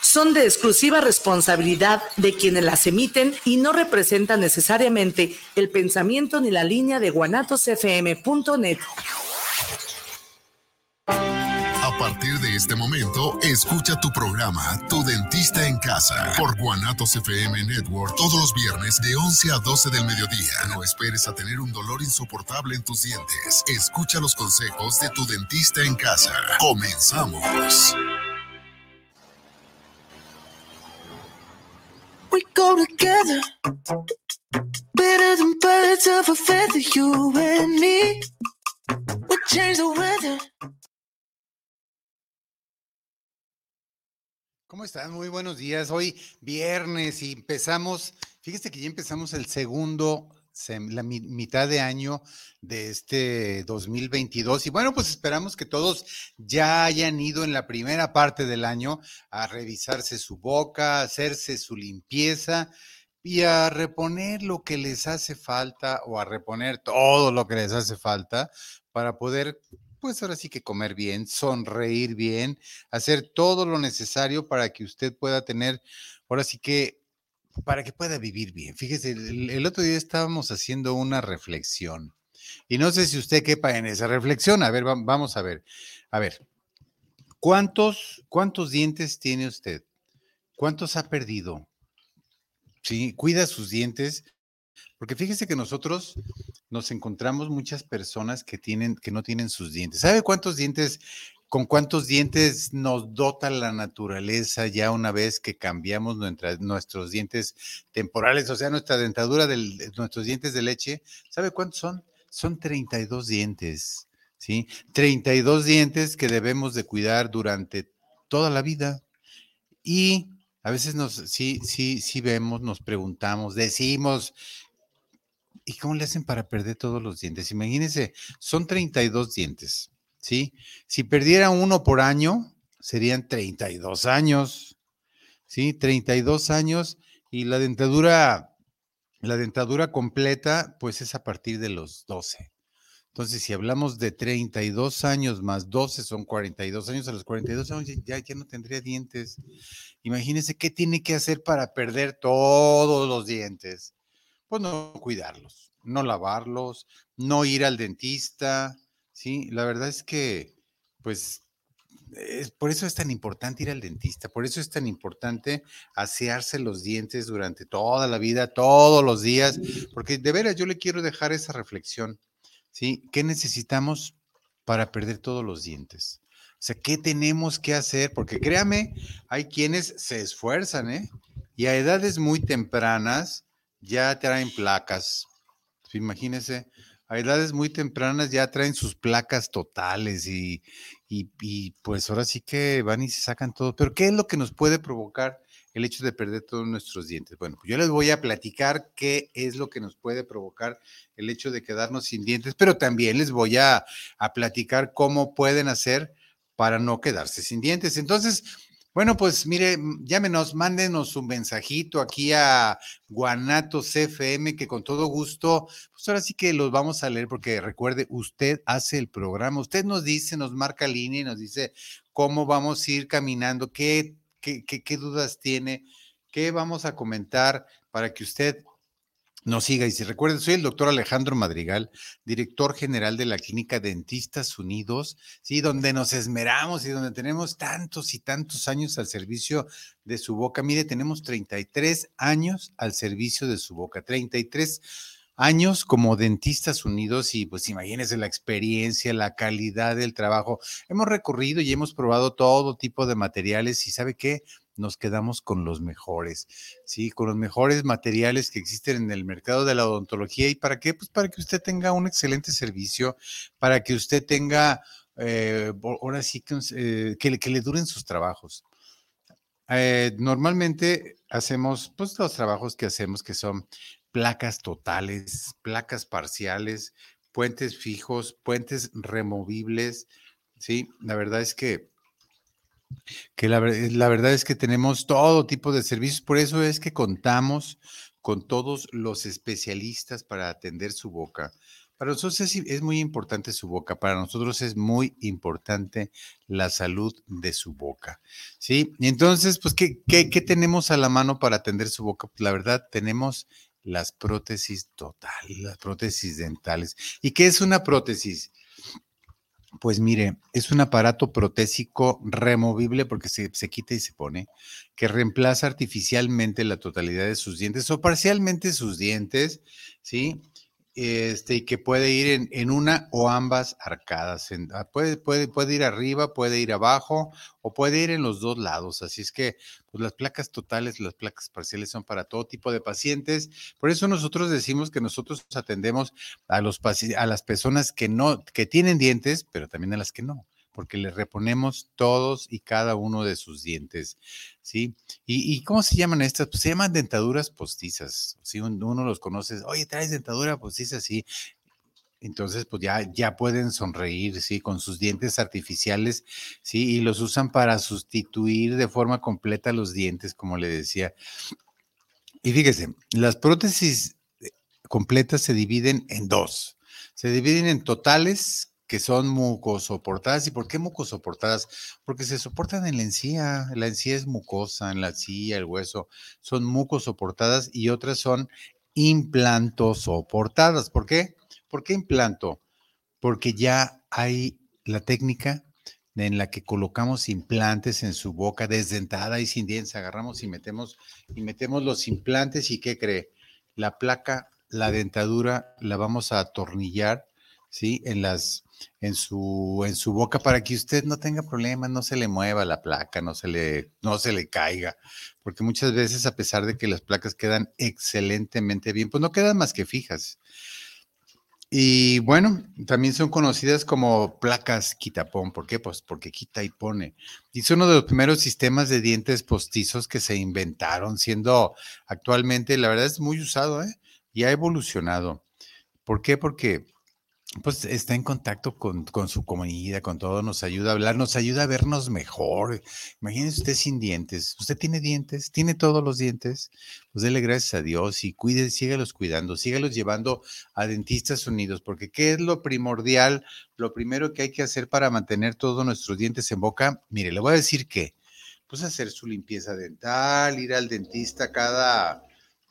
son de exclusiva responsabilidad de quienes las emiten y no representan necesariamente el pensamiento ni la línea de guanatosfm.net. A partir de este momento, escucha tu programa Tu Dentista en Casa por Guanatos FM Network todos los viernes de 11 a 12 del mediodía. No esperes a tener un dolor insoportable en tus dientes. Escucha los consejos de Tu Dentista en Casa. Comenzamos. We go together, better than you and me. We change the weather. ¿Cómo están? Muy buenos días. Hoy viernes y empezamos, fíjese que ya empezamos el segundo, la mitad de año de este 2022 y bueno, pues esperamos que todos ya hayan ido en la primera parte del año a revisarse su boca, a hacerse su limpieza y a reponer lo que les hace falta o a reponer todo lo que les hace falta para poder pues ahora sí que comer bien, sonreír bien, hacer todo lo necesario para que usted pueda tener, ahora sí que, para que pueda vivir bien. Fíjese, el, otro día estábamos haciendo una reflexión y no sé si usted quepa en esa reflexión. A ver, vamos a ver. A ver, ¿cuántos, cuántos dientes tiene usted? ¿Cuántos ha perdido? Sí, cuida sus dientes porque fíjese que nosotros nos encontramos muchas personas que tienen, que no tienen sus dientes. ¿Sabe cuántos dientes, con cuántos dientes nos dota la naturaleza ya una vez que cambiamos nuestros dientes temporales, o sea, nuestra dentadura de nuestros dientes de leche? ¿Sabe cuántos son? Son 32 dientes, ¿sí? 32 dientes que debemos de cuidar durante toda la vida. Y a veces nos, sí, sí, sí vemos, nos preguntamos, decimos, ¿Y cómo le hacen para perder todos los dientes? Imagínense, son 32 dientes, ¿sí? Si perdiera uno por año, serían 32 años, ¿sí? 32 años y la dentadura, la dentadura completa, pues es a partir de los 12. Entonces, si hablamos de 32 años más 12 son 42 años, a los 42 años ya, ya no tendría dientes. Imagínense qué tiene que hacer para perder todos los dientes pues no cuidarlos, no lavarlos, no ir al dentista, ¿sí? La verdad es que, pues, por eso es tan importante ir al dentista, por eso es tan importante asearse los dientes durante toda la vida, todos los días, porque de veras yo le quiero dejar esa reflexión, ¿sí? ¿Qué necesitamos para perder todos los dientes? O sea, ¿qué tenemos que hacer? Porque créame, hay quienes se esfuerzan, ¿eh? Y a edades muy tempranas ya traen placas. Imagínense, a edades muy tempranas ya traen sus placas totales y, y, pues ahora sí que van y se sacan todo. Pero ¿qué es lo que nos puede provocar el hecho de perder todos nuestros dientes? Bueno, pues yo les voy a platicar qué es lo que nos puede provocar el hecho de quedarnos sin dientes, pero también les voy a, a platicar cómo pueden hacer para no quedarse sin dientes. Entonces, bueno, pues mire, llámenos, mándenos un mensajito aquí a Guanatos FM, que con todo gusto, pues ahora sí que los vamos a leer, porque recuerde, usted hace el programa, usted nos dice, nos marca línea y nos dice cómo vamos a ir caminando, qué, qué, qué, qué dudas tiene, qué vamos a comentar para que usted no siga. Y si recuerden, soy el doctor Alejandro Madrigal, director general de la Clínica Dentistas Unidos, ¿sí? donde nos esmeramos y donde tenemos tantos y tantos años al servicio de su boca. Mire, tenemos 33 años al servicio de su boca, 33 años como Dentistas Unidos y pues imagínense la experiencia, la calidad del trabajo. Hemos recorrido y hemos probado todo tipo de materiales y ¿sabe qué? Nos quedamos con los mejores, ¿sí? Con los mejores materiales que existen en el mercado de la odontología. ¿Y para qué? Pues para que usted tenga un excelente servicio, para que usted tenga, eh, ahora sí, que, eh, que, le duren sus trabajos. Eh, normalmente hacemos, pues los trabajos que hacemos que son placas totales, placas parciales, puentes fijos, puentes removibles, ¿sí? La verdad es que que la, verdad es que tenemos todo tipo de servicios, por eso es que contamos con todos los especialistas para atender su boca. Para nosotros es, muy importante su boca, para nosotros es muy importante la salud de su boca, ¿sí? Y entonces, pues, ¿qué, qué, qué tenemos a la mano para atender su boca? Pues la verdad, tenemos las prótesis totales, las prótesis dentales. ¿Y qué es una prótesis? Pues mire, es un aparato protésico removible porque se, se, quita y se pone, que reemplaza artificialmente la totalidad de sus dientes o parcialmente sus dientes, ¿sí? Este, y que puede ir en, una o ambas arcadas. Ah, puede, puede, puede ir arriba, puede ir abajo o puede ir en los dos lados. Así es que pues, las placas totales, las placas parciales son para todo tipo de pacientes. Por eso nosotros decimos que nosotros atendemos a, los, a las personas que, no, que tienen dientes, pero también a las que no porque le reponemos todos y cada uno de sus dientes, ¿sí? ¿Y, cómo se llaman estas? Pues se llaman dentaduras postizas, ¿sí? Uno los conoce, oye, traes dentadura postiza, sí. Entonces, pues ya, ya pueden sonreír, ¿sí? Con sus dientes artificiales, ¿sí? Y los usan para sustituir de forma completa los dientes, como le decía. Y fíjese, las prótesis eh, completas se dividen en dos. Se dividen en totales, que son mucosoportadas. ¿Y por qué mucosoportadas? Porque se soportan en la encía. La encía es mucosa, en la encía, el hueso. Son mucosoportadas y otras son implantosoportadas. ¿Por qué? ¿Por qué implanto? Porque ya hay la técnica en la que colocamos implantes en su boca desdentada y sin dientes, agarramos y metemos y metemos los implantes y ¿qué cree? La placa, la dentadura la vamos a atornillar, ¿sí? En las en su, en su boca para que usted no tenga problemas, no se le mueva la placa, no se le, no se le caiga, porque muchas veces a pesar de que las placas quedan excelentemente bien, pues no quedan más que fijas. Y bueno, también son conocidas como placas quitapón. ¿Por qué? Pues porque quita y pone. Y es uno de los primeros sistemas de dientes postizos que se inventaron, siendo actualmente, la verdad es muy usado, ¿eh? Y ha evolucionado. ¿Por qué? Porque pues está en contacto con, su comunidad, con todo, nos ayuda a hablar, nos ayuda a vernos mejor. Imagínese usted sin dientes. ¿Usted tiene dientes? ¿Tiene todos los dientes? Pues dele gracias a Dios y cuide, sígalos cuidando, sígalos llevando a dentistas unidos, porque ¿qué es lo primordial? Lo primero que hay que hacer para mantener todos nuestros dientes en boca, mire, le voy a decir que, pues hacer su limpieza dental, ir al dentista cada,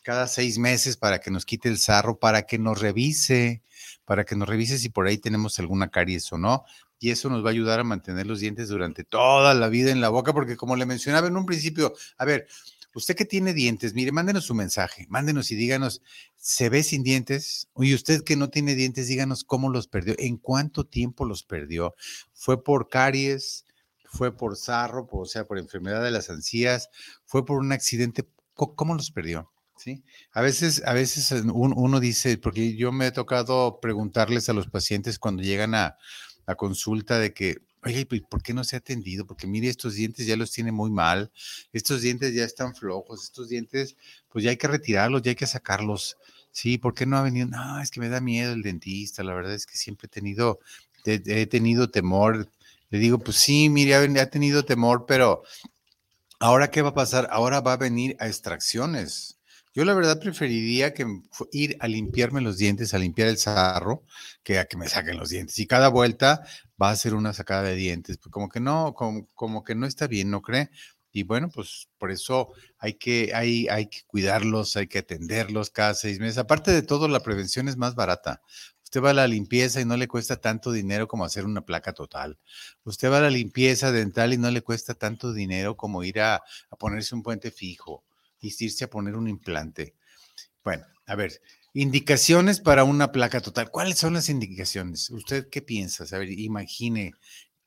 cada seis meses para que nos quite el sarro, para que nos revise para que nos revise si por ahí tenemos alguna caries o no. Y eso nos va a ayudar a mantener los dientes durante toda la vida en la boca, porque como le mencionaba en un principio, a ver, usted que tiene dientes, mire, mándenos su mensaje, mándenos y díganos, ¿se ve sin dientes? Y usted que no tiene dientes, díganos cómo los perdió, en cuánto tiempo los perdió. ¿Fue por caries? ¿Fue por sarro? O sea, por enfermedad de las encías? ¿Fue por un accidente? ¿Cómo los perdió? Sí, a veces, a veces uno, dice, porque yo me he tocado preguntarles a los pacientes cuando llegan a, la consulta de que, oye, ¿por qué no se ha atendido? Porque mire, estos dientes ya los tiene muy mal, estos dientes ya están flojos, estos dientes, pues ya hay que retirarlos, ya hay que sacarlos. Sí, ¿por qué no ha venido? No, es que me da miedo el dentista, la verdad es que siempre he tenido, he, tenido temor. Le digo, pues sí, mire, ha tenido temor, pero ahora qué va a pasar? Ahora va a venir a extracciones yo la verdad preferiría que ir a limpiarme los dientes, a limpiar el sarro, que a que me saquen los dientes. Y cada vuelta va a ser una sacada de dientes, pues como que no, como, que no está bien, ¿no cree? Y bueno, pues por eso hay que, hay, hay que cuidarlos, hay que atenderlos cada seis meses. Aparte de todo, la prevención es más barata. Usted va a la limpieza y no le cuesta tanto dinero como hacer una placa total. Usted va a la limpieza dental y no le cuesta tanto dinero como ir a ponerse un puente fijo irse a poner un implante. Bueno, a ver, indicaciones para una placa total. ¿Cuáles son las indicaciones? ¿Usted qué piensa? A ver, imagine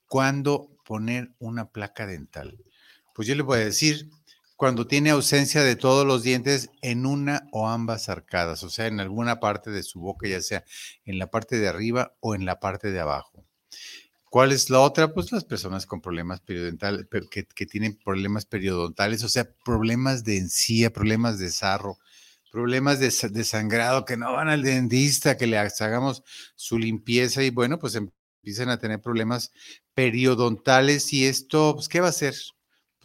cuándo poner una placa dental. Pues yo le voy a decir, cuando tiene ausencia de todos los dientes en una o ambas arcadas, o sea, en alguna parte de su boca, ya sea en la parte de arriba o en la parte de abajo. ¿Cuál es la otra? Pues las personas con problemas periodontales, que, que tienen problemas periodontales, o sea, problemas de encía, problemas de sarro, problemas de, de, sangrado, que no van al dentista, que le hagamos su limpieza y bueno, pues empiezan a tener problemas periodontales y esto, pues, ¿qué va a hacer?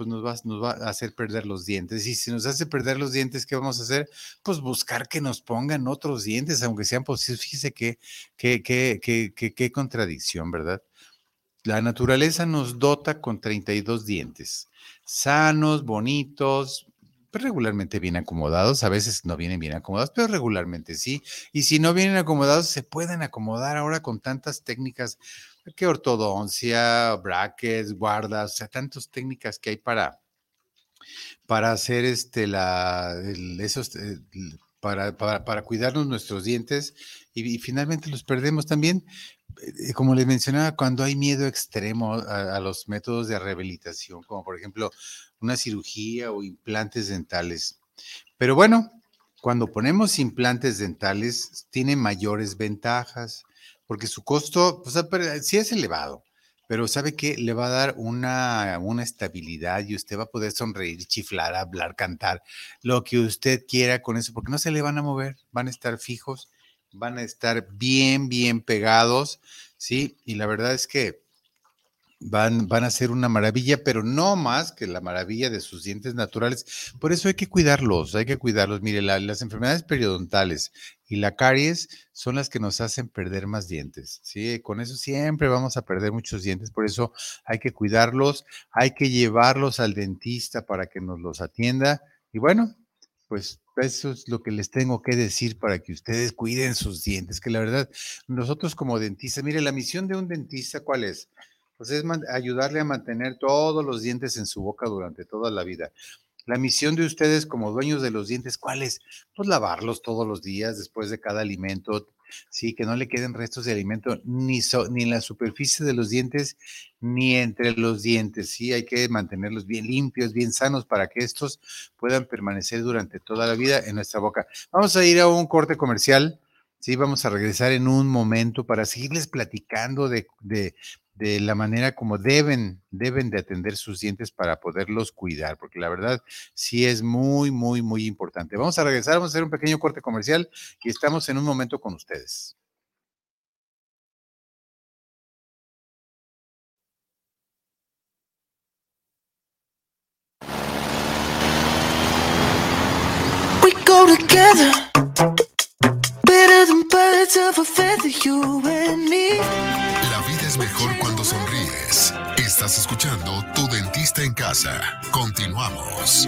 pues nos va, nos va a hacer perder los dientes. Y si nos hace perder los dientes, ¿qué vamos a hacer? Pues buscar que nos pongan otros dientes, aunque sean posibles. Fíjese qué, qué, qué, qué, qué contradicción, ¿verdad? La naturaleza nos dota con 32 dientes, sanos, bonitos, pues, regularmente bien acomodados, a veces no vienen bien acomodados, pero regularmente sí. Y si no vienen acomodados, se pueden acomodar ahora con tantas técnicas, que ortodoncia, brackets, guardas, o sea, tantas técnicas que hay para, para hacer este, la, esos, eh, para, para, cuidarnos nuestros dientes y, finalmente los perdemos también. Eh, como les mencionaba, cuando hay miedo extremo a, los métodos de rehabilitación, como por ejemplo una cirugía o implantes dentales. Pero bueno, cuando ponemos implantes dentales, tiene mayores ventajas, porque su costo, pues, sí es elevado, pero sabe que le va a dar una, una estabilidad y usted va a poder sonreír, chiflar, hablar, cantar, lo que usted quiera con eso, porque no se le van a mover, van a estar fijos, van a estar bien, bien pegados, ¿sí? Y la verdad es que van, van a ser una maravilla, pero no más que la maravilla de sus dientes naturales. Por eso hay que cuidarlos, hay que cuidarlos. Mire, las enfermedades periodontales y la caries son las que nos hacen perder más dientes. ¿sí? Con eso siempre vamos a perder muchos dientes, por eso hay que cuidarlos, hay que llevarlos al dentista para que nos los atienda. Y bueno, pues eso es lo que les tengo que decir para que ustedes cuiden sus dientes, que la verdad, nosotros como dentistas, mire, la misión de un dentista, ¿cuál es? pues es ayudarle a mantener todos los dientes en su boca durante toda la vida. La misión de ustedes como dueños de los dientes, ¿cuál es? Pues lavarlos todos los días después de cada alimento, sí, que no le queden restos de alimento ni, ni en la superficie de los dientes ni entre los dientes, sí, hay que mantenerlos bien limpios, bien sanos para que estos puedan permanecer durante toda la vida en nuestra boca. Vamos a ir a un corte comercial. Sí, vamos a regresar en un momento para seguirles platicando de, de, de la manera como deben, deben de atender sus dientes para poderlos cuidar, porque la verdad sí es muy, muy, muy importante. Vamos a regresar, vamos a hacer un pequeño corte comercial y estamos en un momento con ustedes. Than birds of a feather, you and me mejor cuando sonríes. Estás escuchando Tu Dentista en Casa. Continuamos.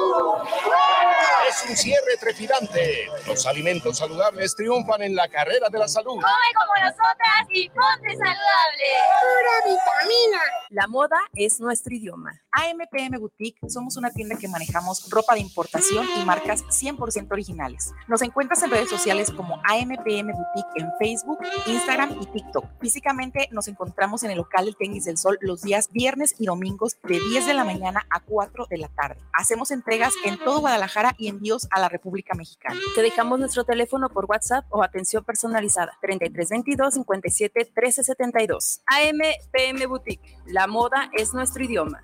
Es un cierre trepidante. Los alimentos saludables triunfan en la carrera de la salud. Come como nosotras y ponte saludable. Pura vitamina. La moda es nuestro idioma. AMPM Boutique somos una tienda que manejamos ropa de importación y marcas 100% originales. Nos encuentras en redes sociales como AMPM Boutique en Facebook, Instagram y TikTok. Físicamente nos encontramos en el local del Tenis del Sol los días viernes y domingos de 10 de la mañana a 4 de la tarde. Hacemos entregas en todo Guadalajara y envíos a la República Mexicana. Te dejamos nuestro teléfono por WhatsApp o atención personalizada 3322 57 1372. AMPM Boutique. La moda es nuestro idioma.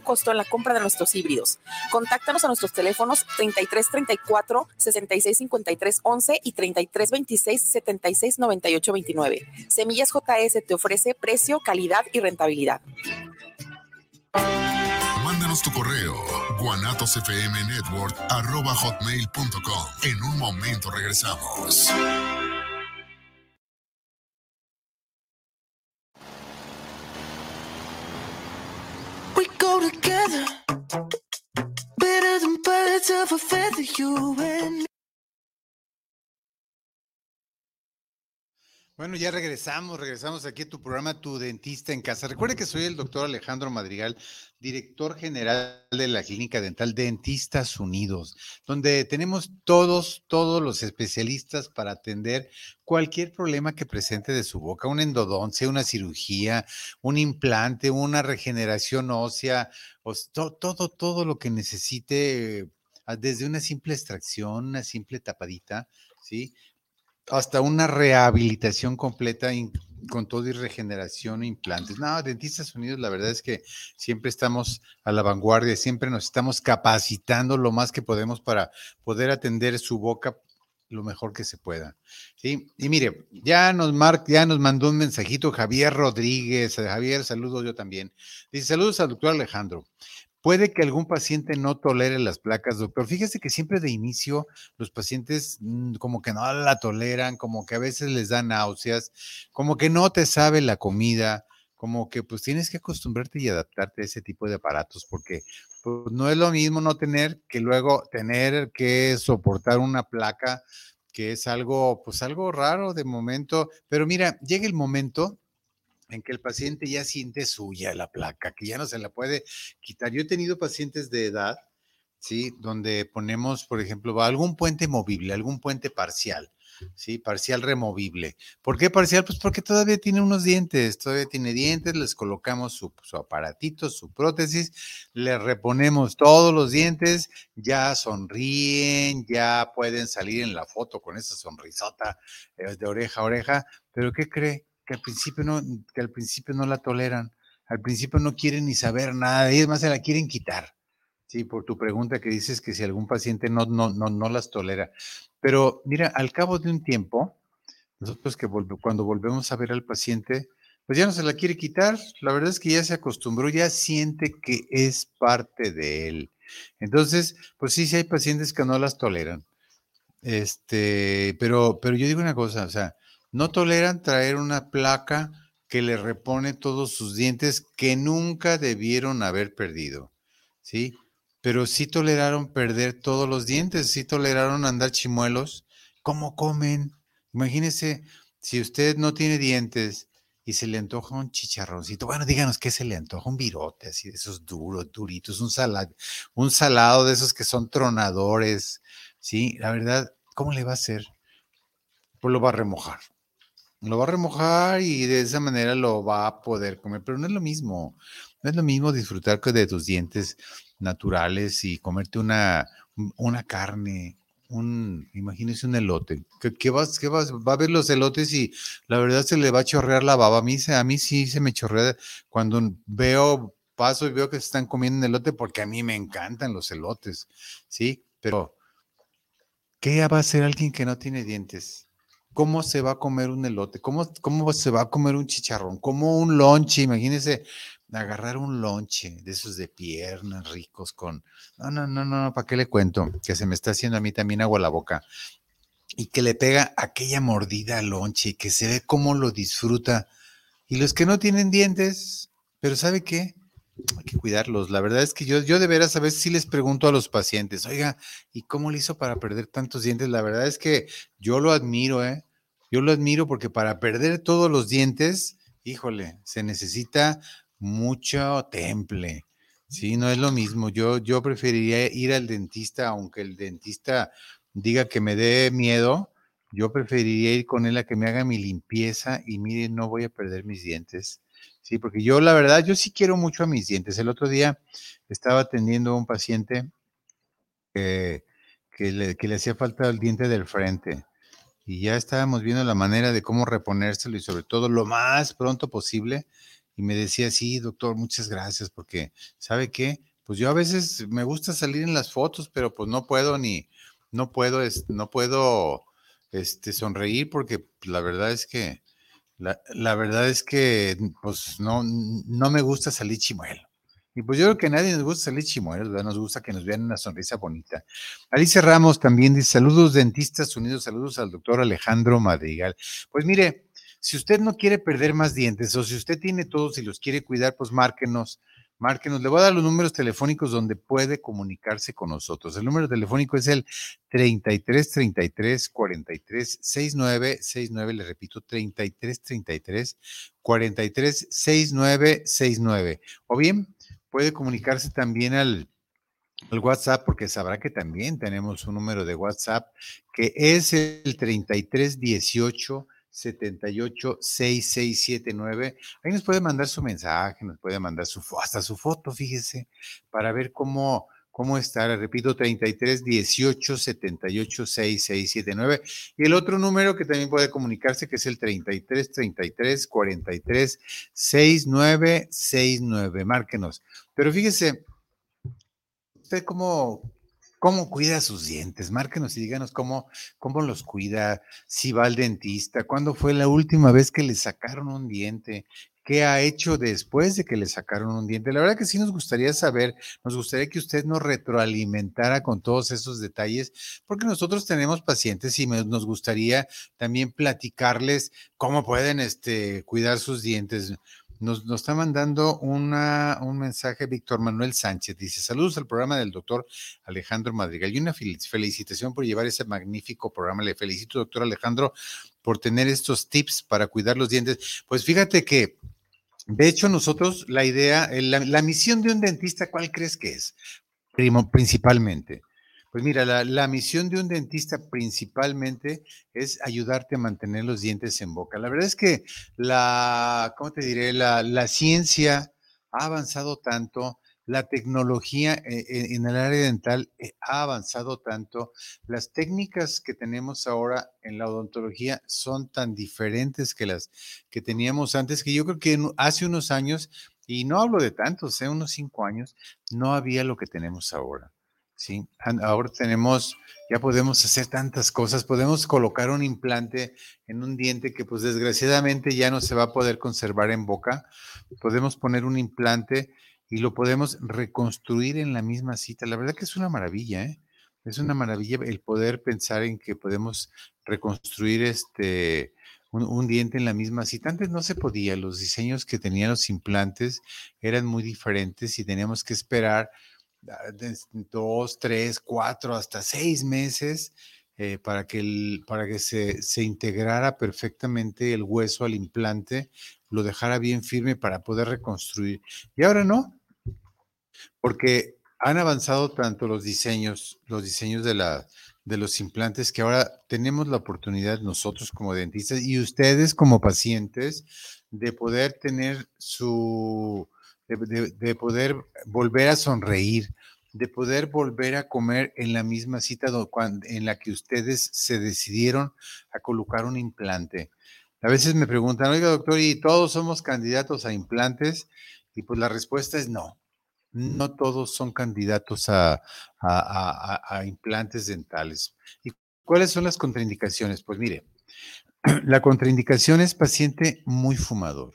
costo en la compra de nuestros híbridos. Contáctanos a nuestros teléfonos 3334 6653 11 y 3326 76 98 29. Semillas JS te ofrece precio, calidad y rentabilidad. Mándanos tu correo guanatosfmnetwork@hotmail.com. En un momento regresamos. Together. Better than birds of a feather, you and me. Bueno, ya regresamos, regresamos aquí a tu programa Tu Dentista en Casa. Recuerde que soy el doctor Alejandro Madrigal, director general de la Clínica Dental Dentistas Unidos, donde tenemos todos, todos los especialistas para atender cualquier problema que presente de su boca, una endodoncia, una cirugía, un implante, una regeneración ósea, o s- to- todo, todo lo que necesite, ah, desde una simple extracción, una simple tapadita, ¿sí? Hasta una rehabilitación completa con todo y regeneración e implantes. No, Dentistas Unidos, la verdad es que siempre estamos a la vanguardia, siempre nos estamos capacitando lo más que podemos para poder atender su boca lo mejor que se pueda. Sí, y mire, ya nos mar, ya nos mandó un mensajito Javier Rodríguez. Javier, saludos yo también. Dice, saludos al doctor Alejandro. Puede que algún paciente no tolere las placas, doctor. Fíjese que siempre de inicio los pacientes mm, como que no la toleran, como que a veces les dan náuseas, como que no te sabe la comida, como que pues tienes que acostumbrarte y adaptarte a ese tipo de aparatos porque pues, no es lo mismo no tener que luego tener que soportar una placa que es algo pues algo raro de momento, pero mira, llega el momento en que el paciente ya siente suya la placa, que ya no se la puede quitar. Yo he tenido pacientes de edad, ¿sí? Donde ponemos, por ejemplo, algún puente movible, algún puente parcial, ¿sí? Parcial removible. ¿Por qué parcial? Pues porque todavía tiene unos dientes, todavía tiene dientes, les colocamos su, su aparatito, su prótesis, le reponemos todos los dientes, ya sonríen, ya pueden salir en la foto con esa sonrisota eh, de oreja a oreja, pero ¿qué cree? Que al principio no, que al principio no la toleran, al principio no quieren ni saber nada, y es más, se la quieren quitar. Sí, por tu pregunta que dices que si algún paciente no, no, no, no las tolera. Pero mira, al cabo de un tiempo, nosotros que cuando volvemos a ver al paciente, pues ya no se la quiere quitar. La verdad es que ya se acostumbró, ya siente que es parte de él. Entonces, pues sí, sí hay pacientes que no las toleran. Este, pero, pero yo digo una cosa, o sea, no toleran traer una placa que le repone todos sus dientes que nunca debieron haber perdido, ¿sí? Pero sí toleraron perder todos los dientes, sí toleraron andar chimuelos. ¿Cómo comen? Imagínese, si usted no tiene dientes y se le antoja un chicharroncito, bueno, díganos qué se le antoja, un virote, así de esos duros, duritos, un salado, un salado de esos que son tronadores, ¿sí? La verdad, ¿cómo le va a hacer? Pues lo va a remojar. Lo va a remojar y de esa manera lo va a poder comer, pero no es lo mismo. No es lo mismo disfrutar de tus dientes naturales y comerte una, un- una carne, un, imagínese un elote. ¿Qué, vas, qué vas? Va a ver los elotes y la verdad se le va a chorrear la baba. A mí, a mí sí se me chorrea cuando veo paso y veo que se están comiendo un elote porque a mí me encantan los elotes, ¿sí? Pero, ¿qué va a hacer alguien que no tiene dientes? ¿Cómo se va a comer un elote? ¿Cómo, cómo se va a comer un chicharrón? ¿Cómo un lonche? Imagínense agarrar un lonche de esos de piernas ricos con... No, no, no, no, ¿para qué le cuento? Que se me está haciendo a mí también agua la boca. Y que le pega aquella mordida al lonche y que se ve cómo lo disfruta. Y los que no tienen dientes, pero ¿sabe qué? Hay que cuidarlos. La verdad es que yo, yo de veras a veces sí les pregunto a los pacientes, oiga, ¿y cómo le hizo para perder tantos dientes? La verdad es que yo lo admiro, ¿eh? Yo lo admiro porque para perder todos los dientes, híjole, se necesita mucho temple. Sí, no es lo mismo. Yo, yo preferiría ir al dentista, aunque el dentista diga que me dé miedo, yo preferiría ir con él a que me haga mi limpieza y mire, no voy a perder mis dientes. Sí, porque yo la verdad, yo sí quiero mucho a mis dientes. El otro día estaba atendiendo a un paciente que, le, que le hacía falta el diente del frente y ya estábamos viendo la manera de cómo reponérselo y sobre todo lo más pronto posible y me decía, sí, doctor, muchas gracias, porque, ¿sabe qué? Pues yo a veces me gusta salir en las fotos, pero pues no puedo ni, no puedo, no puedo, este, sonreír porque la verdad es que, la, verdad es que, pues no, no me gusta salir chimuelo. Y pues yo creo que a nadie nos gusta salir chimuelos. Nos gusta que nos vean una sonrisa bonita. Alicia Ramos también dice, saludos dentistas unidos, saludos al doctor Alejandro Madrigal. Pues mire, si usted no quiere perder más dientes o si usted tiene todos y los quiere cuidar, pues márquenos, márquenos. Le voy a dar los números telefónicos donde puede comunicarse con nosotros. El número telefónico es el 33 33 43 69 69. Le repito, 33 33 43 69 69. O bien puede comunicarse también al WhatsApp, porque sabrá que también tenemos un número de WhatsApp que es el 3318 78 6679. Ahí nos puede mandar su mensaje, nos puede mandar su hasta su foto, fíjese, para ver cómo cómo está. Repito, 33 18 78 6679. Y el otro número que también puede comunicarse, que es el 33 33 43 69 69. Márquenos. Pero fíjese, usted cómo, ¿Cómo cuida sus dientes? Márquenos y díganos cómo, cómo los cuida, si va al dentista, cuándo fue la última vez que le sacaron un diente, qué ha hecho después de que le sacaron un diente. La verdad que sí nos gustaría saber, nos gustaría que usted nos retroalimentara con todos esos detalles, porque nosotros tenemos pacientes y nos gustaría también platicarles cómo pueden este, cuidar sus dientes. Nos, está mandando una, un mensaje Víctor Manuel Sánchez. Dice, saludos al programa del doctor Alejandro Madrigal y una felicitación por llevar ese magnífico programa. Le felicito, doctor Alejandro, por tener estos tips para cuidar los dientes. Pues fíjate que, de hecho, nosotros la idea, la, la misión de un dentista, ¿cuál crees que es? Primo, principalmente pues mira, la, misión de un dentista principalmente es ayudarte a mantener los dientes en boca. La verdad es que la, ¿cómo te diré? La, la ciencia ha avanzado tanto, la tecnología eh, en el área dental eh, ha avanzado tanto, las técnicas que tenemos ahora en la odontología son tan diferentes que las que teníamos antes, que yo creo que hace unos años, y no hablo de tantos, hace unos cinco años, no había lo que tenemos ahora. ¿Sí? Ahora tenemos, ya podemos hacer tantas cosas, podemos colocar un implante en un diente que pues desgraciadamente ya no se va a poder conservar en boca, podemos poner un implante y lo podemos reconstruir en la misma cita. La verdad que es una maravilla, ¿eh? Es una maravilla el poder pensar en que podemos reconstruir este un, un, diente en la misma cita. Antes no se podía, los diseños que tenían los implantes eran muy diferentes y teníamos que esperar dos, tres, cuatro, hasta seis meses eh, para que, el, para que se, se, integrara perfectamente el hueso al implante, lo dejara bien firme para poder reconstruir. Y ahora no, porque han avanzado tanto los diseños, los diseños de, la, de los implantes, que ahora tenemos la oportunidad nosotros como dentistas y ustedes como pacientes de poder tener su, de, poder volver a sonreír, de poder volver a comer en la misma cita en la que ustedes se decidieron a colocar un implante. A veces me preguntan, oiga doctor, ¿y todos somos candidatos a implantes? Y pues la respuesta es no. No todos son candidatos a, a- implantes dentales. ¿Y cuáles son las contraindicaciones? Pues mire, la contraindicación es paciente muy fumador.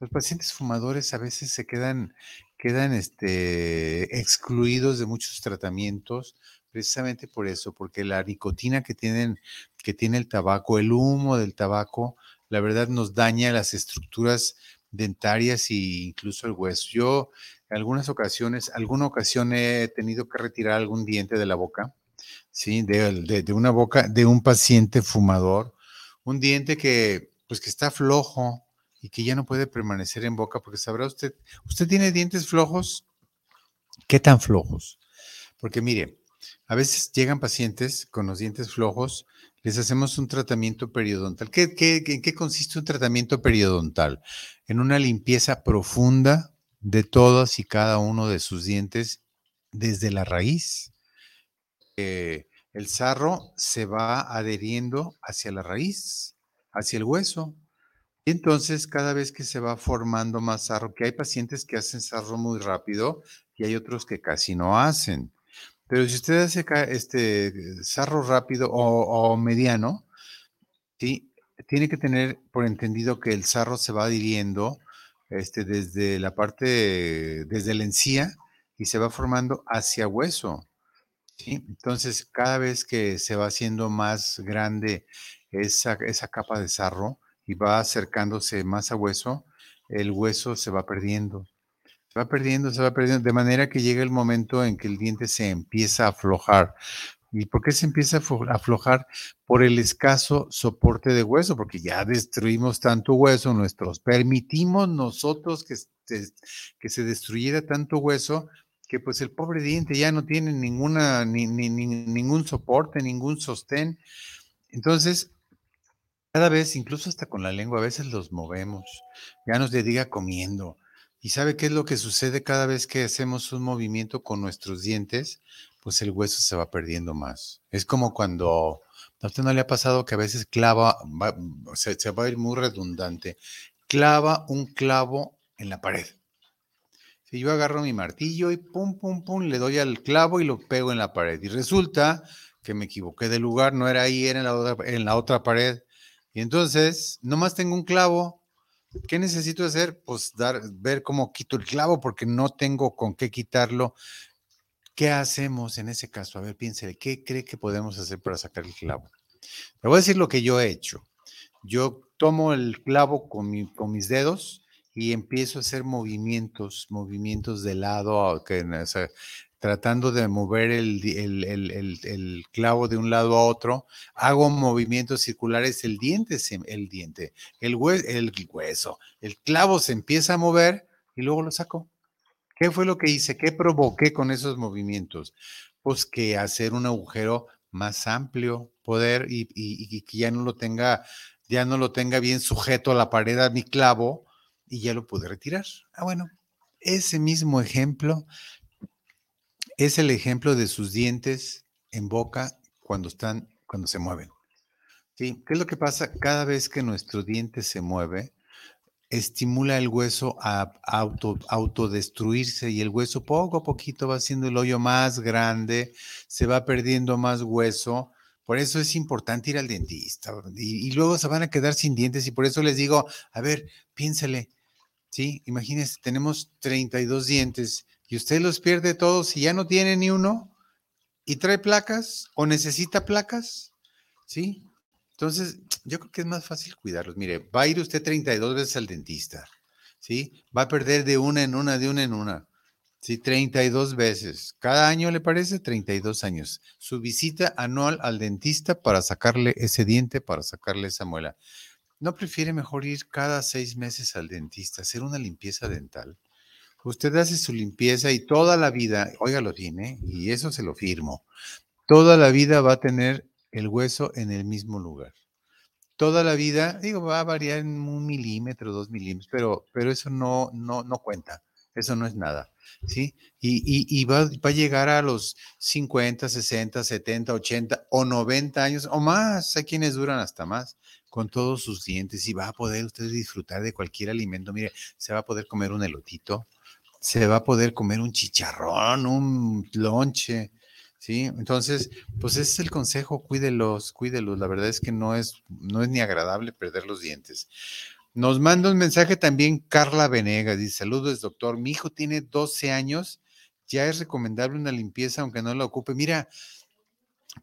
Los pacientes fumadores a veces se quedan, quedan este, excluidos de muchos tratamientos precisamente por eso, porque la nicotina que, tienen, que tiene el tabaco, el humo del tabaco, la verdad nos daña las estructuras dentarias e incluso el hueso. Yo en algunas ocasiones, alguna ocasión he tenido que retirar algún diente de la boca, ¿sí? De, de- de una boca de un paciente fumador, un diente que, pues que está flojo y que ya no puede permanecer en boca, porque sabrá usted, ¿usted tiene dientes flojos? ¿Qué tan flojos? Porque mire, a veces llegan pacientes con los dientes flojos, les hacemos un tratamiento periodontal. ¿Qué, qué- en qué consiste un tratamiento periodontal? En una limpieza profunda de todos y cada uno de sus dientes desde la raíz. Eh, el sarro se va adheriendo hacia la raíz, hacia el hueso. Entonces cada vez que se va formando más sarro, que hay pacientes que hacen sarro muy rápido y hay otros que casi no hacen. Pero si usted hace este sarro rápido o, o mediano, ¿sí? tiene que tener por entendido que el sarro se va adhiriendo este, desde la parte, desde la encía y se va formando hacia hueso. ¿sí? Entonces, cada vez que se va haciendo más grande esa, esa capa de sarro y va acercándose más a hueso, el hueso se va perdiendo. Se va perdiendo, se va perdiendo, de manera que llega el momento en que el diente se empieza a aflojar. ¿Y por qué se empieza a aflo- a aflojar? Por el escaso soporte de hueso, porque ya destruimos tanto hueso, nuestros, permitimos nosotros que, se- que se destruyera tanto hueso, que pues el pobre diente ya no tiene ninguna, ni, ni- ni- ningún soporte, ningún sostén. Entonces, cada vez, incluso hasta con la lengua, a veces los movemos, ya nos le diga comiendo. ¿Y sabe qué es lo que sucede cada vez que hacemos un movimiento con nuestros dientes? Pues el hueso se va perdiendo más. Es como cuando, ¿a usted no le ha pasado que a veces clava, va- se, se va a ir muy redundante, clava un clavo en la pared? Si yo agarro mi martillo y pum, pum, pum, le doy al clavo y lo pego en la pared. Y resulta que me equivoqué de lugar, no era ahí, era en la otra, en la otra pared. Y entonces, nomás tengo un clavo. ¿Qué necesito hacer? Pues dar, ver cómo quito el clavo porque no tengo con qué quitarlo. ¿Qué hacemos en ese caso? A ver, piénsele, ¿qué cree que podemos hacer para sacar el clavo? Le voy a decir lo que yo he hecho. Yo tomo el clavo con, mi- con mis dedos y empiezo a hacer movimientos, movimientos de lado, que, o sea, tratando de mover el, clavo de un lado a otro. Hago movimientos circulares, el diente, el diente, el, hue- el hueso, el clavo se empieza a mover y luego lo saco. ¿Qué fue lo que hice? ¿Qué provoqué con esos movimientos? Pues que hacer un agujero más amplio, poder y- y que ya no lo tenga, ya no lo tenga bien sujeto a la pared a mi clavo y ya lo pude retirar. Ah, bueno, ese mismo ejemplo es el ejemplo de sus dientes en boca cuando están, cuando se mueven. ¿Sí? ¿Qué es lo que pasa? Cada vez que nuestro diente se mueve, estimula el hueso a auto, autodestruirse y el hueso poco a poquito va haciendo el hoyo más grande, se va perdiendo más hueso. Por eso es importante ir al dentista y, luego se van a quedar sin dientes y por eso les digo, a ver, piénsele, ¿sí? Imagínense, tenemos 32 dientes y usted los pierde todos y ya no tiene ni uno y trae placas o necesita placas, ¿sí? Entonces, yo creo que es más fácil cuidarlos. Mire, va a ir usted 32 veces al dentista, ¿sí? Va a perder de una en una, de una en una, ¿sí? 32 veces. Cada año le parece 32 años. Su visita anual al dentista para sacarle ese diente, para sacarle esa muela. ¿No prefiere mejor ir cada seis meses al dentista, hacer una limpieza dental? Usted hace su limpieza y toda la vida, óigalo bien, ¿eh? y eso se lo firmo, toda la vida va a tener el hueso en el mismo lugar. Toda la vida, digo, va a variar en un milímetro, dos milímetros, pero, pero eso no, no, no cuenta, eso no es nada, ¿sí? Y, y, y va, va a llegar a los 50, 60, 70, 80 o 90 años o más, hay quienes duran hasta más, con todos sus dientes y va a poder usted disfrutar de cualquier alimento. Mire, se va a poder comer un elotito, se va a poder comer un chicharrón, un lonche, ¿sí? Entonces, pues ese es el consejo, cuídelos, cuídelos. La verdad es que no es, no es ni agradable perder los dientes. Nos manda un mensaje también Carla Venegas, dice, saludos doctor, mi hijo tiene 12 años, ya es recomendable una limpieza aunque no la ocupe. Mira,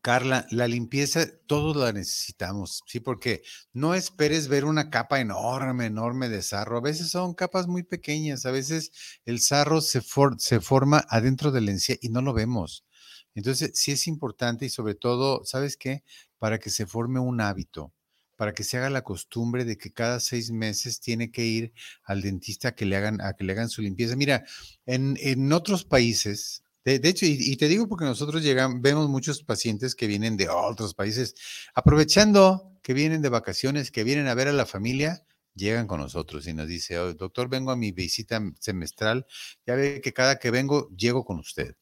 Carla, la limpieza todos la necesitamos, ¿sí? Porque no esperes ver una capa enorme, enorme de sarro. A veces son capas muy pequeñas, a veces el sarro se, se forma adentro de la encía y no lo vemos. Entonces, sí es importante y sobre todo, ¿sabes qué? Para que se forme un hábito, para que se haga la costumbre de que cada seis meses tiene que ir al dentista a que le hagan, a que le hagan su limpieza. Mira, en, en otros países, de, hecho, y, te digo porque nosotros llegamos, vemos muchos pacientes que vienen de otros países, aprovechando que vienen de vacaciones, que vienen a ver a la familia, llegan con nosotros y nos dice, doctor, vengo a mi visita semestral, ya ve que cada que vengo, llego con usted.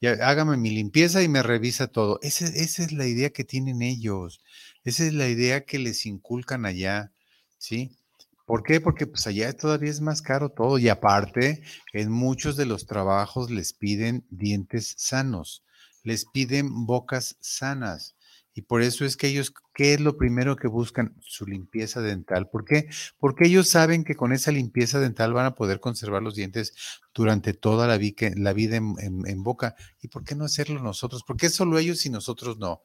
Ya, hágame mi limpieza y me revisa todo. esa es la idea que tienen ellos, esa es la idea que les inculcan allá, ¿sí? ¿Por qué? Porque pues allá todavía es más caro todo y aparte en muchos de los trabajos les piden dientes sanos, les piden bocas sanas y por eso es que ellos, ¿qué es lo primero que buscan? Su limpieza dental. ¿Por qué? Porque ellos saben que con esa limpieza dental van a poder conservar los dientes durante toda la, vida en, en boca. ¿Y por qué no hacerlo nosotros? ¿Por qué solo ellos y nosotros no?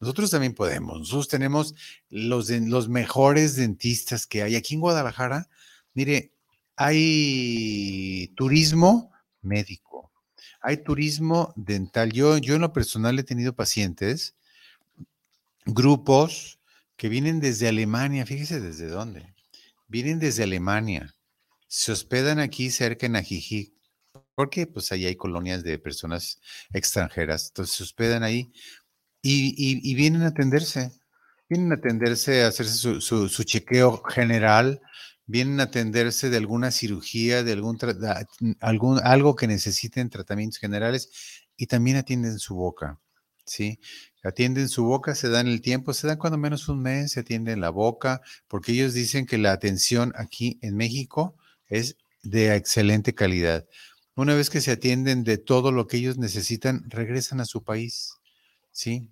Nosotros también podemos. Nosotros tenemos los, mejores dentistas que hay. Aquí en Guadalajara, mire, hay turismo médico, hay turismo dental. Yo, yo en lo personal he tenido pacientes, grupos que vienen desde Alemania, fíjese desde dónde. Vienen desde Alemania, se hospedan aquí cerca en Ajijic, porque pues ahí hay colonias de personas extranjeras, entonces se hospedan ahí y, vienen a atenderse, vienen a atenderse, a hacerse su, chequeo general, vienen a atenderse de alguna cirugía, de algún, algún algo que necesiten tratamientos generales y también atienden su boca, ¿sí? Atienden su boca, se dan el tiempo, se dan cuando menos un mes, se atienden la boca, porque ellos dicen que la atención aquí en México es de excelente calidad. Una vez que se atienden de todo lo que ellos necesitan, regresan a su país. ¿Sí?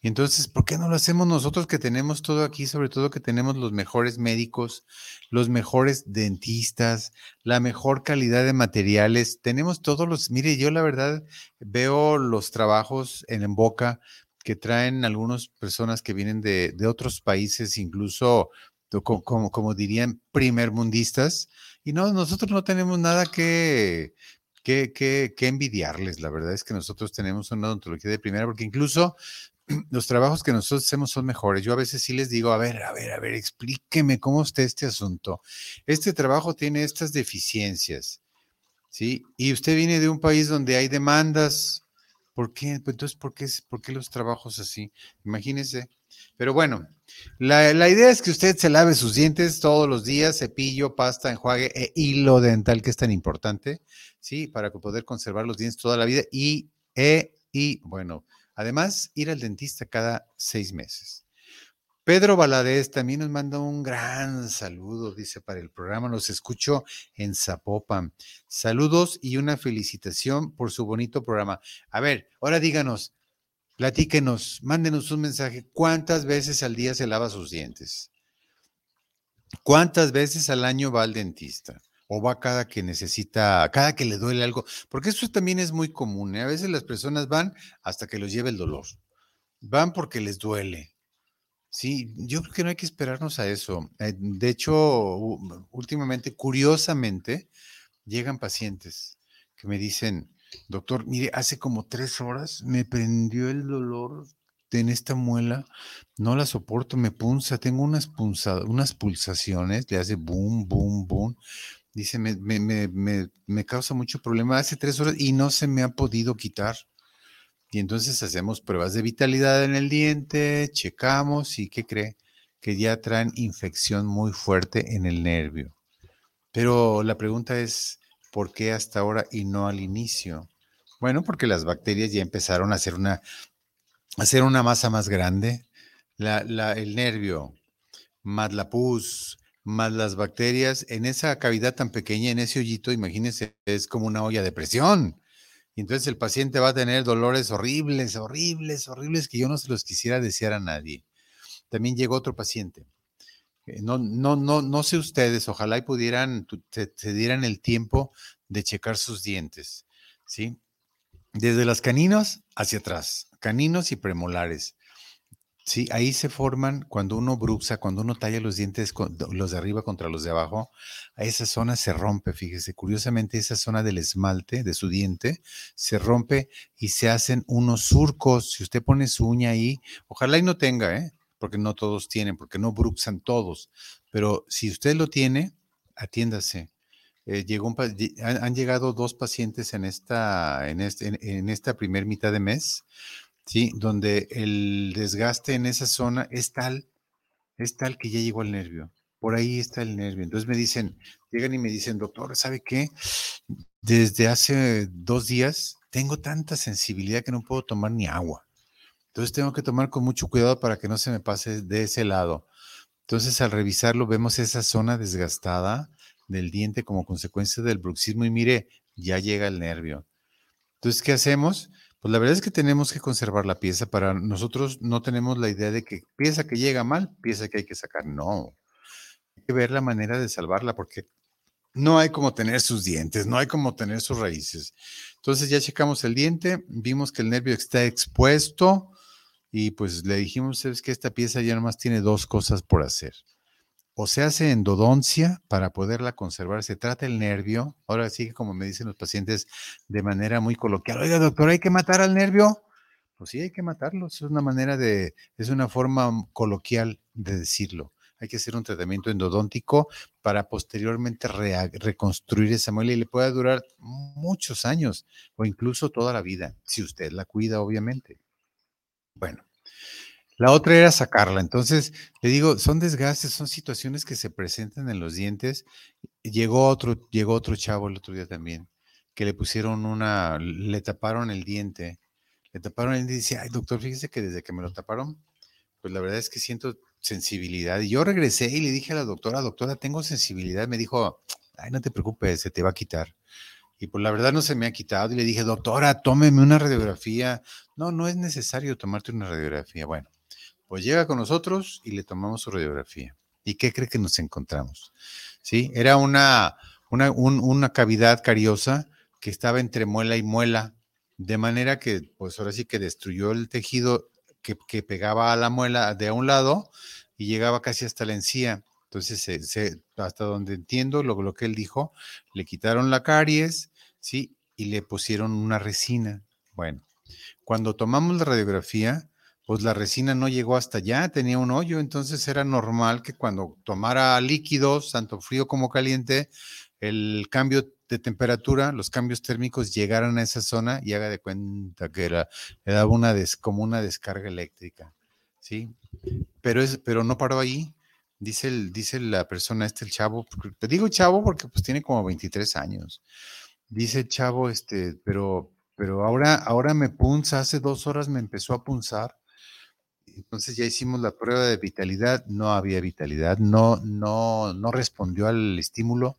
Y entonces, ¿por qué no lo hacemos nosotros que tenemos todo aquí, sobre todo que tenemos los mejores médicos, los mejores dentistas, la mejor calidad de materiales? Tenemos todos los, mire, yo la verdad veo los trabajos en, boca que traen algunas personas que vienen de, otros países, incluso como, como, dirían, primermundistas, y no, nosotros no tenemos nada que, que, envidiarles. La verdad es que nosotros tenemos una odontología de primera, porque incluso los trabajos que nosotros hacemos son mejores. Yo a veces sí les digo, a ver, a ver, a ver, explíqueme cómo está este asunto. Este trabajo tiene estas deficiencias, ¿sí? Y usted viene de un país donde hay demandas. ¿Por qué? Pues entonces, ¿por qué, ¿por qué los trabajos así? Imagínese. Pero bueno, la, idea es que usted se lave sus dientes todos los días, cepillo, pasta, enjuague e hilo dental, que es tan importante, ¿sí? Para poder conservar los dientes toda la vida y, e, y bueno, además, ir al dentista cada seis meses. Pedro Valadez también nos manda un gran saludo, dice, para el programa. Los escucho en Zapopan. Saludos y una felicitación por su bonito programa. A ver, ahora díganos, platíquenos, mándenos un mensaje. ¿Cuántas veces al día se lava sus dientes? ¿Cuántas veces al año va al dentista? o va cada que necesita, cada que le duele algo, porque eso también es muy común. ¿eh? A veces las personas van hasta que los lleve el dolor, van porque les duele. Sí, yo creo que no hay que esperarnos a eso. Eh, de hecho, últimamente, curiosamente, llegan pacientes que me dicen, doctor, mire, hace como tres horas me prendió el dolor en esta muela, no la soporto, me punza, tengo unas, unas pulsaciones, le hace boom, boom, boom. Dice, me, me, causa mucho problema hace tres horas y no se me ha podido quitar. Y entonces hacemos pruebas de vitalidad en el diente, checamos y ¿qué cree? Que ya traen infección muy fuerte en el nervio. Pero la pregunta es, ¿por qué hasta ahora y no al inicio? Bueno, porque las bacterias ya empezaron a hacer una, hacer una masa más grande. La, la, el nervio más la pus, más las bacterias, en esa cavidad tan pequeña, en ese hoyito, imagínense, es como una olla de presión. Y entonces el paciente va a tener dolores horribles, horribles, horribles, que yo no se los quisiera desear a nadie. También llegó otro paciente. Eh, No, no, no, no sé ustedes, ojalá y pudieran, se, dieran el tiempo de checar sus dientes, ¿sí? Desde las caninos hacia atrás, caninos y premolares. Sí, ahí se forman cuando uno bruxa, cuando uno talla los dientes, los de arriba contra los de abajo, a esa zona se rompe, fíjese, curiosamente esa zona del esmalte de su diente se rompe y se hacen unos surcos. Si usted pone su uña ahí, ojalá y no tenga, ¿eh? Porque no todos tienen, porque no bruxan todos, pero si usted lo tiene, atiéndase. Eh, llegó un han, han llegado dos pacientes en esta, en este, en, en esta primer mitad de mes, ¿sí? Donde el desgaste en esa zona es tal, es tal que ya llegó al nervio. Por ahí está el nervio. Entonces me dicen, llegan y me dicen, doctor, ¿sabe qué? Desde hace dos días tengo tanta sensibilidad que no puedo tomar ni agua. Entonces tengo que tomar con mucho cuidado para que no se me pase de ese lado. Entonces al revisarlo vemos esa zona desgastada del diente como consecuencia del bruxismo y mire, ya llega el nervio. Entonces, ¿qué hacemos? Pues la verdad es que tenemos que conservar la pieza. Para nosotros no tenemos la idea de que pieza que llega mal, pieza que hay que sacar. No. Hay que ver la manera de salvarla porque no hay como tener sus dientes, no hay como tener sus raíces. Entonces ya checamos el diente, vimos que el nervio está expuesto y pues le dijimos, es que esta pieza ya nomás tiene dos cosas por hacer. O se hace endodoncia para poderla conservar, se trata el nervio, ahora sí como me dicen los pacientes de manera muy coloquial, oiga doctor, ¿hay que matar al nervio? Pues sí, hay que matarlo, es una manera de, es una forma coloquial de decirlo. Hay que hacer un tratamiento endodóntico para posteriormente reconstruir esa muela y le pueda durar muchos años o incluso toda la vida, si usted la cuida, obviamente. Bueno, la otra era sacarla. Entonces, le digo, son desgastes, son situaciones que se presentan en los dientes. Llegó otro, llegó otro chavo el otro día también, que le pusieron una, le taparon el diente. Le taparon el diente y dice, ay, doctor, fíjese que desde que me lo taparon, pues la verdad es que siento sensibilidad. Y yo regresé y le dije a la doctora, doctora, tengo sensibilidad. Me dijo, ay, no te preocupes, se te va a quitar. Y pues la verdad no se me ha quitado. Y le dije, doctora, tómeme una radiografía. No, no es necesario tomarte una radiografía. Bueno, pues llega con nosotros y le tomamos su radiografía. ¿Y qué cree que nos encontramos? Sí, era una, una, un- una cavidad cariosa que estaba entre muela y muela, de manera que, pues ahora sí que destruyó el tejido que, que pegaba a la muela de un lado y llegaba casi hasta la encía. Entonces, se- se- hasta donde entiendo lo, que él dijo, le quitaron la caries, ¿sí? Y le pusieron una resina. Bueno, cuando tomamos la radiografía, pues la resina no llegó hasta allá, tenía un hoyo, entonces era normal que cuando tomara líquidos, tanto frío como caliente, el cambio de temperatura, los cambios térmicos llegaran a esa zona y haga de cuenta que era, le daba una des- como una descarga eléctrica, ¿sí? Pero, es, pero no paró ahí, dice, dice la persona, este el chavo, te digo chavo porque pues tiene como 23 años, dice el chavo, este, pero, pero ahora, ahora me punza, hace dos horas me empezó a punzar, entonces ya hicimos la prueba de vitalidad, no había vitalidad, no, no, no respondió al estímulo.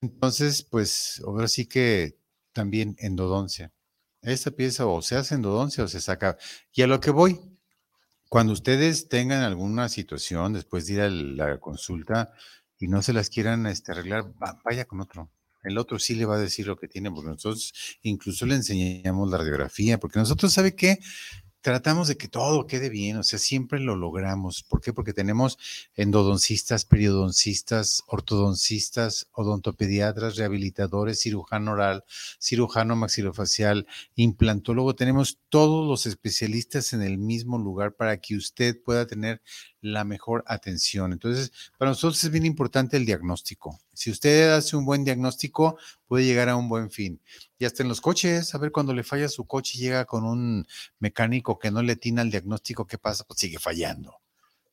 Entonces, pues ahora sí que también endodoncia. Esta pieza o se hace endodoncia o se saca. Y a lo que voy, cuando ustedes tengan alguna situación después de ir a la consulta y no se las quieran este, arreglar, va- vaya con otro. El otro sí le va a decir lo que tiene, porque nosotros incluso le enseñamos la radiografía, porque nosotros, ¿sabe qué? Tratamos de que todo quede bien, o sea, siempre lo logramos. ¿Por qué? Porque tenemos endodoncistas, periodoncistas, ortodoncistas, odontopediatras, rehabilitadores, cirujano oral, cirujano maxilofacial, implantólogo. Tenemos todos los especialistas en el mismo lugar para que usted pueda tener la mejor atención. Entonces, para nosotros es bien importante el diagnóstico. Si usted hace un buen diagnóstico, puede llegar a un buen fin. Y hasta en los coches, a ver, cuando le falla su coche y llega con un mecánico que no le atina al diagnóstico, ¿qué pasa? Pues sigue fallando.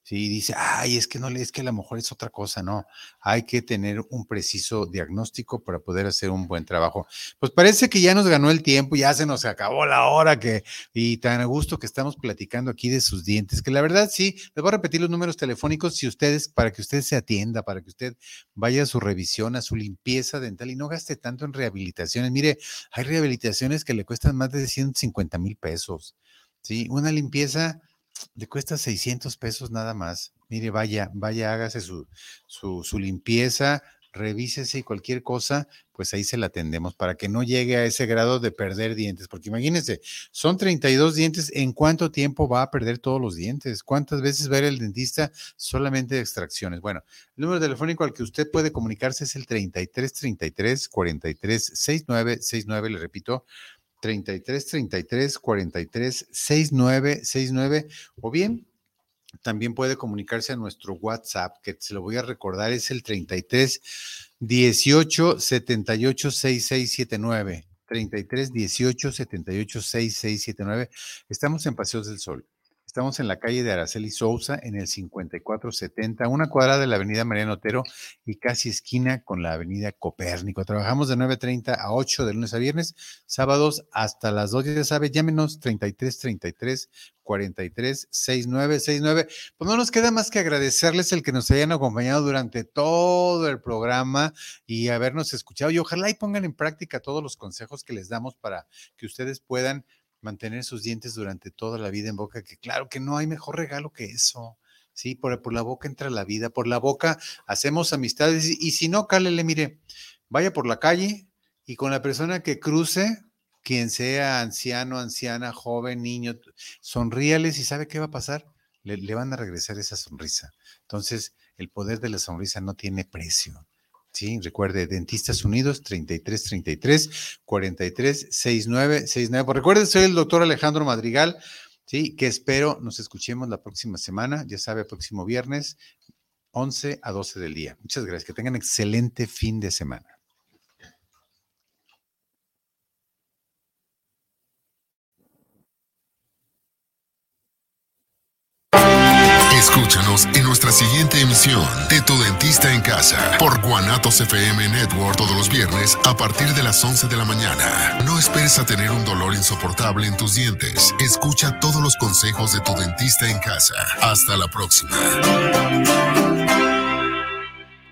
Sí, dice, ay, es que no le, es que a lo mejor es otra cosa, no. Hay que tener un preciso diagnóstico para poder hacer un buen trabajo. Pues parece que ya nos ganó el tiempo, ya se nos acabó la hora que, y tan a gusto que estamos platicando aquí de sus dientes, que la verdad sí, les voy a repetir los números telefónicos si ustedes, para que usted se atienda, para que usted vaya a su revisión, a su limpieza dental y no gaste tanto en rehabilitaciones. Mire, hay rehabilitaciones que le cuestan más de 150 mil pesos. Sí, una limpieza le cuesta 600 pesos nada más. Mire, vaya, vaya, hágase su, su, limpieza, revísese y cualquier cosa, pues ahí se la atendemos para que no llegue a ese grado de perder dientes. Porque imagínense, son 32 dientes, ¿en cuánto tiempo va a perder todos los dientes? ¿Cuántas veces va a ir el dentista solamente de extracciones? Bueno, el número telefónico al que usted puede comunicarse es el 33 33 43 69 69, le repito, 33 33 43 69 69 o bien también puede comunicarse a nuestro WhatsApp, que se lo voy a recordar, es el 33 18 78 6679. 33 18 78 6679. Estamos en Paseos del Sol. Estamos en la calle de Araceli Sousa, en el 5470, una cuadra de la avenida Mariano Otero y casi esquina con la avenida Copérnico. Trabajamos de 9.30 a 8 de lunes a viernes, sábados hasta las 2, ya sabe, llámenos 3333 43 6969. Pues no nos queda más que agradecerles el que nos hayan acompañado durante todo el programa y habernos escuchado y ojalá y pongan en práctica todos los consejos que les damos para que ustedes puedan mantener sus dientes durante toda la vida en boca, que claro que no hay mejor regalo que eso. Sí, por, por la boca entra la vida, por la boca hacemos amistades y, si no, cálele, mire, vaya por la calle y con la persona que cruce, quien sea anciano, anciana, joven, niño, sonríales y sabe qué va a pasar. Le, le van a regresar esa sonrisa. Entonces, el poder de la sonrisa no tiene precio. Sí, recuerde, Dentistas Unidos 33 33 43 69 69. Pues recuerde, soy el doctor Alejandro Madrigal. Sí, que espero nos escuchemos la próxima semana, ya sabe, próximo viernes, 11 a 12 del día. Muchas gracias, que tengan excelente fin de semana. Escúchanos en nuestra siguiente emisión de Tu Dentista en Casa por Guanatos FM Network todos los viernes a partir de las 11 de la mañana. No esperes a tener un dolor insoportable en tus dientes. Escucha todos los consejos de Tu Dentista en Casa. Hasta la próxima.